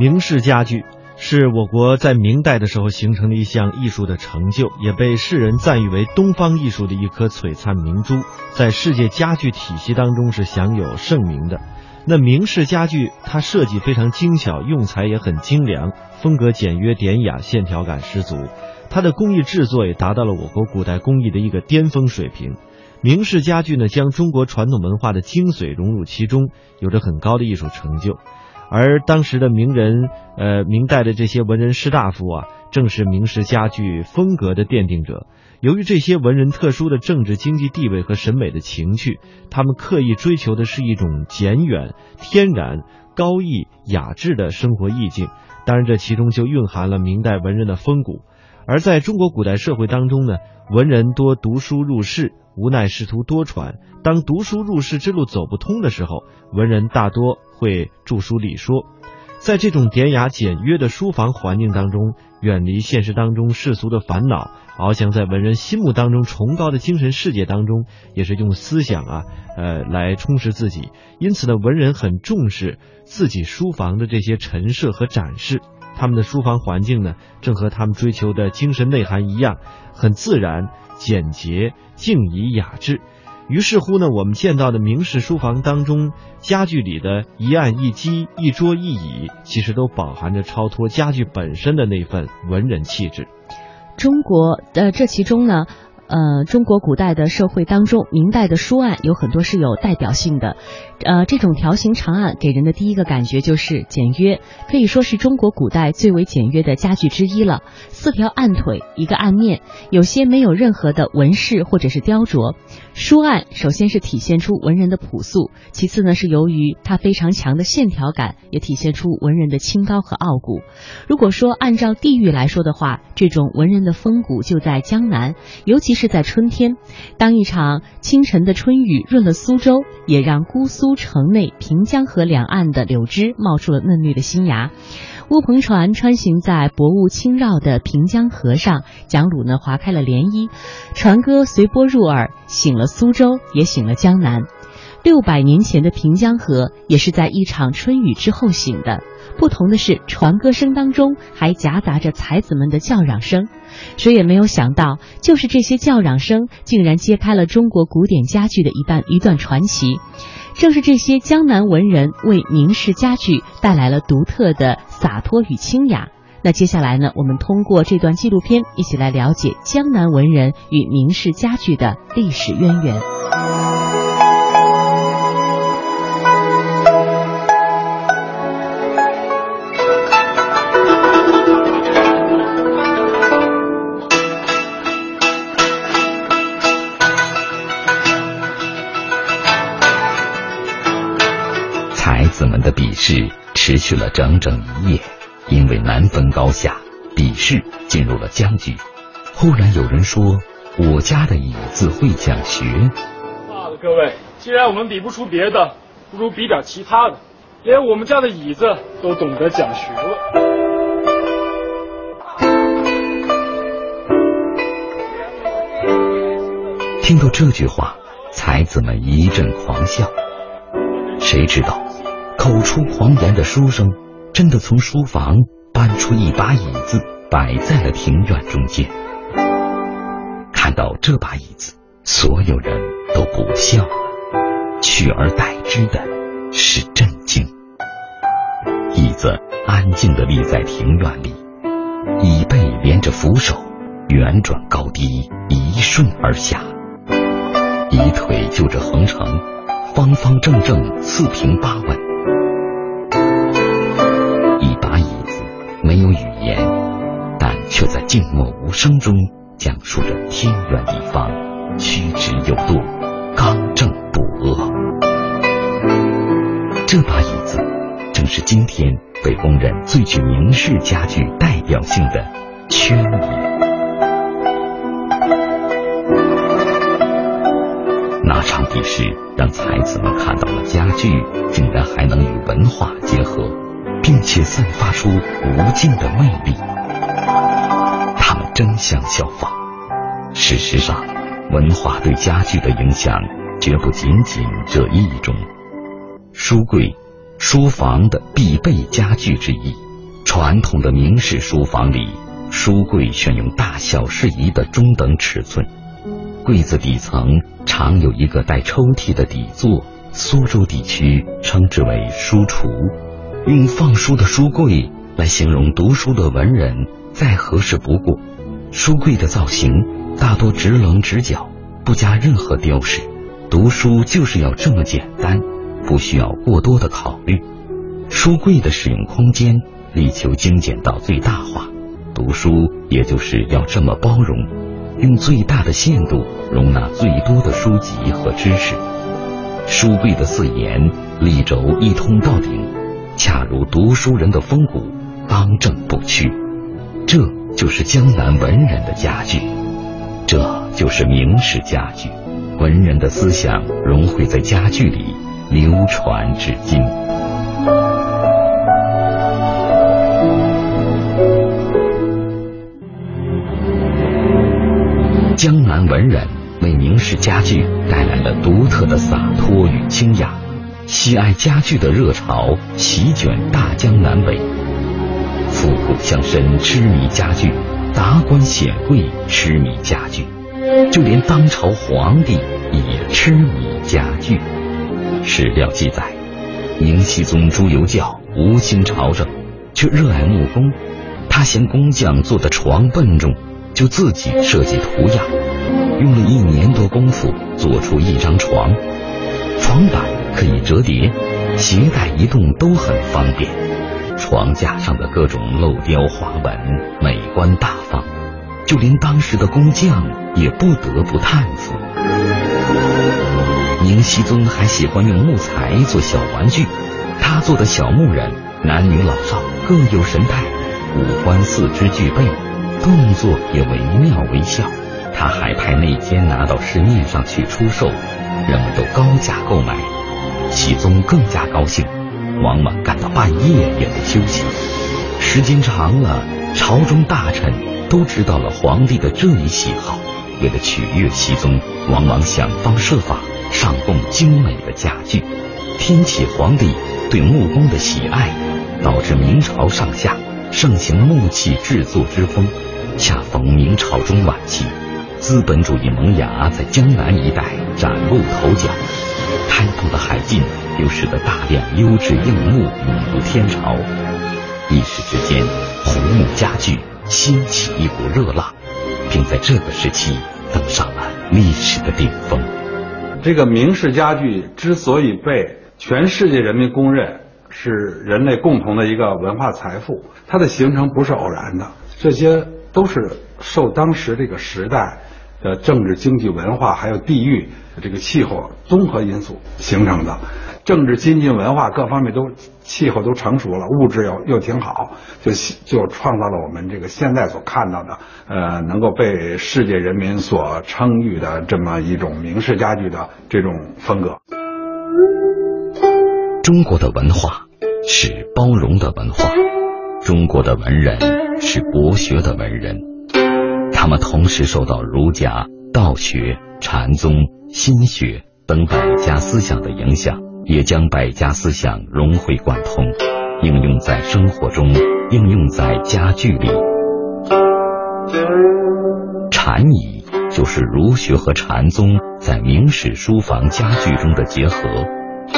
明式家具是我国在明代的时候形成的一项艺术的成就，也被世人赞誉为东方艺术的一颗璀璨明珠，在世界家具体系当中是享有盛名的。那明式家具，它设计非常精巧，用材也很精良，风格简约典雅，线条感十足。它的工艺制作也达到了我国古代工艺的一个巅峰水平。明式家具呢，将中国传统文化的精髓融入其中，有着很高的艺术成就。而当时的名人，呃，明代的这些文人士大夫啊，正是明式家具风格的奠定者。由于这些文人特殊的政治经济地位和审美的情趣，他们刻意追求的是一种简远、天然、高逸、雅致的生活意境。当然，这其中就蕴含了明代文人的风骨。而在中国古代社会当中呢，文人多读书入仕，无奈仕途多舛。当读书入仕之路走不通的时候，文人大多会著书立说。在这种典雅简约的书房环境当中，远离现实当中世俗的烦恼，翱翔在文人心目当中崇高的精神世界当中，也是用思想啊，呃，来充实自己。因此呢，文人很重视自己书房的这些陈设和展示。他们的书房环境呢，正和他们追求的精神内涵一样，很自然、简洁、静怡、雅致。于是乎呢，我们见到的明式书房当中，家具里的一案一机、一桌一椅，其实都饱含着超脱家具本身的那份文人气质。中国呃这其中呢。呃，中国古代的社会当中，明代的书案有很多是有代表性的。呃，这种条形长案给人的第一个感觉就是简约，可以说是中国古代最为简约的家具之一了。四条案腿，一个案面，有些没有任何的纹饰或者是雕琢。书案首先是体现出文人的朴素，其次呢是由于它非常强的线条感，也体现出文人的清高和傲骨。如果说按照地域来说的话，这种文人的风骨就在江南，尤其是。是在春天，当一场清晨的春雨润了苏州，也让姑苏城内平江河两岸的柳枝冒出了嫩绿的新芽。乌篷船穿行在薄雾轻绕的平江河上，桨橹呢划开了涟漪，船歌随波入耳，醒了苏州，也醒了江南。六百年前的平江河也是在一场春雨之后醒的。不同的是，船歌声当中还夹杂着才子们的叫嚷声。谁也没有想到，就是这些叫嚷声，竟然揭开了中国古典家具的一段一段传奇。正是这些江南文人为明式家具带来了独特的洒脱与清雅。那接下来呢，我们通过这段纪录片，一起来了解江南文人与明式家具的历史渊源。比试持续了整整一夜，因为难分高下，比试进入了僵局。忽然有人说：“我家的椅子会讲学。”罢了，各位，既然我们比不出别的，不如比点其他的。连我们家的椅子都懂得讲学了。听到这句话，才子们一阵狂笑。谁知道？口出狂言的书生，真的从书房搬出一把椅子，摆在了庭院中间。看到这把椅子，所有人都不笑了，取而代之的是震惊。椅子安静地立在庭院里，椅背连着扶手，圆转高低，一顺而下，椅腿就着横长，方方正正，四平八稳。声中讲述着天圆地方、曲直有度、刚正不阿。这把椅子正是今天被公认最具明式家具代表性的圈椅。那场比试让才子们看到了家具竟然还能与文化结合。并且散发出无尽的魅力，争相效仿。事实上，文化对家具的影响绝不仅仅这一种。书柜、书房的必备家具之一，传统的明式书房里，书柜选用大小适宜的中等尺寸，柜子底层常有一个带抽屉的底座，苏州地区称之为书橱。用放书的书柜来形容读书的文人，再合适不过。书柜的造型大多直棱直角，不加任何雕饰。读书就是要这么简单，不需要过多的考虑。书柜的使用空间力求精简到最大化，读书也就是要这么包容，用最大的限度容纳最多的书籍和知识。书柜的四沿立轴一通到顶，恰如读书人的风骨，刚正不屈。这就是江南文人的家具，这就是明式家具。文人的思想融汇在家具里，流传至今。江南文人为明式家具带来了独特的洒脱与清雅，喜爱家具的热潮席卷大江南北，富古乡绅痴迷家具，达官显贵痴迷家具。就连当朝皇帝也痴迷家具。史料记载，明熹宗朱由校无心朝政，却热爱木工。他嫌工匠做的床笨重，就自己设计图样，用了一年多功夫做出一张床。床板可以折叠，携带移动都很方便。床架上的各种镂雕花纹，美观大方。就连当时的工匠也不得不叹服。明熹宗还喜欢用木材做小玩具，他做的小木人，男女老少各有神态，五官四肢俱备，动作也惟妙惟肖。他还派内奸拿到市面上去出售，人们都高价购买。熹宗更加高兴，往往干到半夜也不休息。时间长了，朝中大臣。都知道了皇帝的这一喜好，为了取悦熹宗，往往想方设法上供精美的家具，天启皇帝对木工的喜爱，导致明朝上下盛行木器制作之风。恰逢明朝中晚期，资本主义萌芽在江南一带崭露头角，开放的海禁又使得大量优质硬木涌入天朝，一时之间，红木家具。掀起一股热浪，并在这个时期登上了历史的顶峰。这个明式家具之所以被全世界人民公认是人类共同的一个文化财富，它的形成不是偶然的，这些都是受当时这个时代的政治、经济、文化还有地域这个气候综合因素形成的。政治、经济、文化各方面都气候都成熟了，物质又又挺好，就就创造了我们这个现在所看到的，呃，能够被世界人民所称誉的这么一种明式家具的这种风格。中国的文化是包容的文化，中国的文人是博学的文人，他们同时受到儒家、道学、禅宗、心学等百家思想的影响。也将百家思想融会贯通，应用在生活中，应用在家具里。禅椅就是儒学和禅宗在明史书房家具中的结合，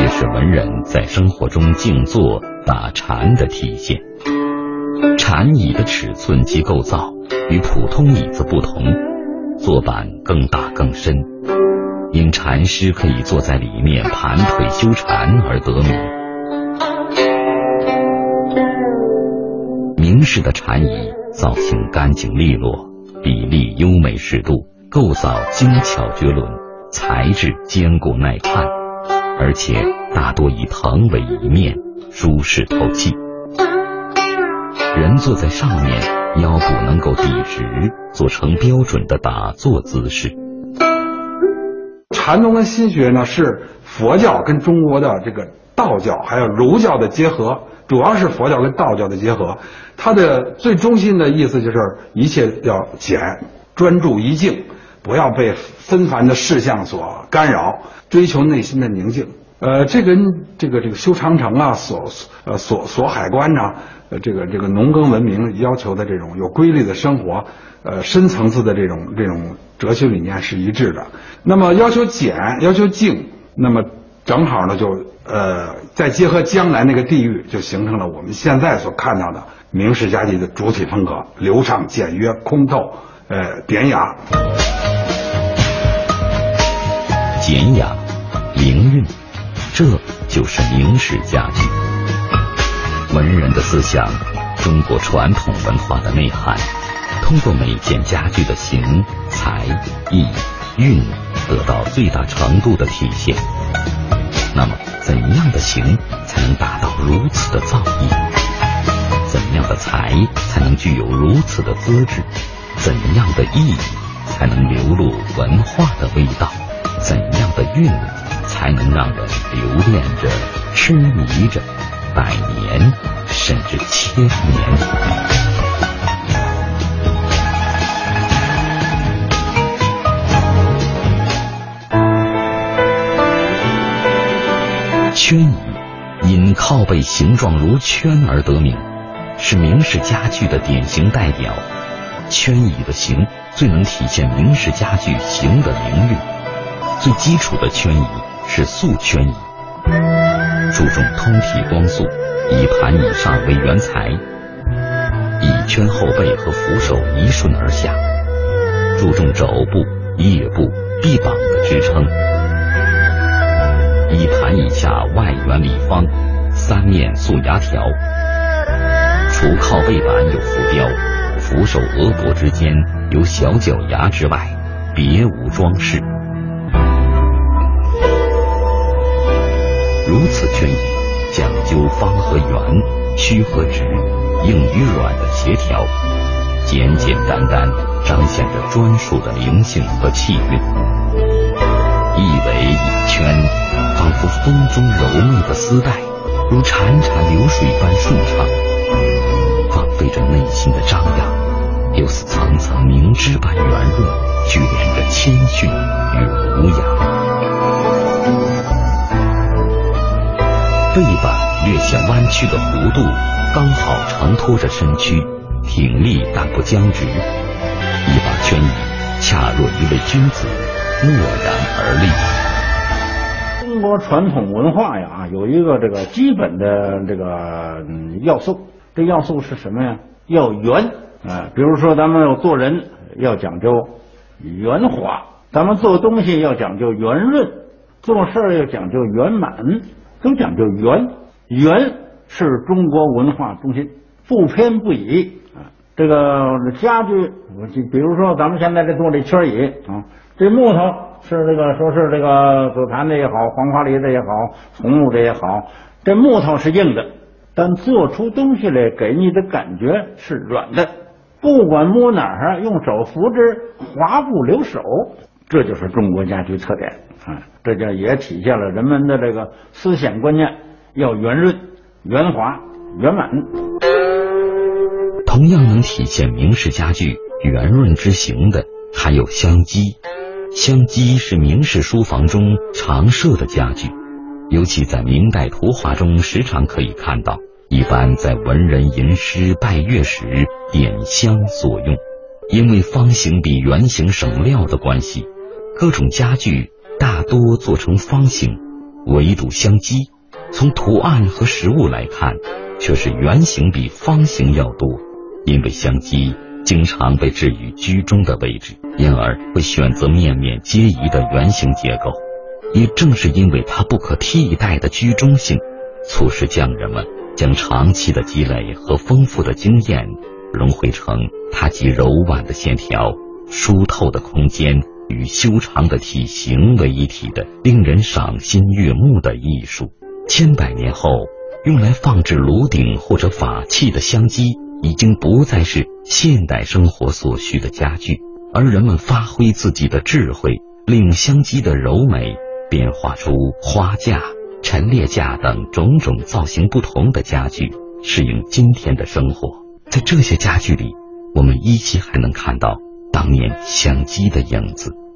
也是文人在生活中静坐打禅的体现。禅椅的尺寸及构造与普通椅子不同，坐板更大更深。因禅师可以坐在里面盘腿修禅而得名。明式的禅椅造型干净利落，比例优美适度，构造精巧绝伦，材质坚固耐看，而且大多以藤为一面，舒适透气。人坐在上面，腰部能够笔直，做成标准的打坐姿势。禅宗跟心学呢，是佛教跟中国的这个道教还有儒教的结合，主要是佛教跟道教的结合。它的最中心的意思就是一切要简，专注一静，不要被纷繁的事项所干扰，追求内心的宁静。呃，这跟这个这个修长城啊，锁呃锁锁海关呐，呃这个这个农耕文明要求的这种有规律的生活，呃深层次的这种这种哲学理念是一致的。那么要求简，要求静，那么正好呢就呃再结合将来那个地域，就形成了我们现在所看到的明式家具的主体风格：流畅、简约、通透，呃典雅。典雅、灵韵，这就是明式家具。文人的思想，中国传统文化的内涵，通过每件家具的形、材、意、韵，得到最大程度的体现。那么，怎样的形才能达到如此的造诣？怎样的材才能具有如此的资质？怎样的意才能流露文化的味道？怎样的韵才能让人留恋着、痴迷着，百年甚至千年？圈椅因靠背形状如圈而得名，是明式家具的典型代表。圈椅的形最能体现明式家具形的灵韵。最基础的圈椅是素圈椅，注重通体光素，以盘以上为原材，椅圈后背和扶手一顺而下，注重肘部、腋部、臂膀的支撑。椅盘以下外圆里方，三面素牙条，除靠背板有浮雕，扶手额脖之间有小脚牙之外，别无装饰。如此圈椅讲究方和圆、曲和直、硬与软的协调，简简单单彰显着专属的灵性和气韵。一围一圈，仿佛风中柔媚的丝带，如潺潺流水般顺畅，放飞着内心的张扬，又似层层明脂般圆润，聚敛着谦逊与无雅。背板略显弯曲的弧度，刚好承托着身躯，挺立但不僵直。一把圈椅，恰若一位君子，默然而立。中国传统文化呀，有一个这个基本的这个要素，这要素是什么呀？要圆啊！比如说，咱们要做人要讲究圆滑，咱们做东西要讲究圆润，做事要讲究圆满。都讲究圆，圆是中国文化中心，不偏不倚啊。这个家具，我就比如说咱们现在这坐这圈椅啊，这木头是这个说是这个紫檀的也好，黄花梨的也好，红木的也好，这木头是硬的，但做出东西来给你的感觉是软的，不管摸哪儿，用手扶之，滑不留手，这就是中国家具特点。这就也体现了人们的这个思想观念，要圆润、圆滑、圆满。同样能体现明式家具圆润之形的，还有香几。香几是明式书房中常设的家具，尤其在明代图画中时常可以看到。一般在文人吟诗拜月时点香所用。因为方形比圆形省料的关系，各种家具。大多做成方形，唯独香几，从图案和实物来看，却是圆形比方形要多。因为香几经常被置于居中的位置，因而会选择面面皆宜的圆形结构。也正是因为它不可替代的居中性，促使匠人们将长期的积累和丰富的经验融汇成它极柔婉的线条、疏透的空间。与修长的体型为一体的令人赏心悦目的艺术。千百年后，用来放置炉鼎或者法器的香几，已经不再是现代生活所需的家具，而人们发挥自己的智慧，令香几的柔美，变化出花架、陈列架等种种造型不同的家具，适应今天的生活。在这些家具里，我们依稀还能看到当年相机的影子。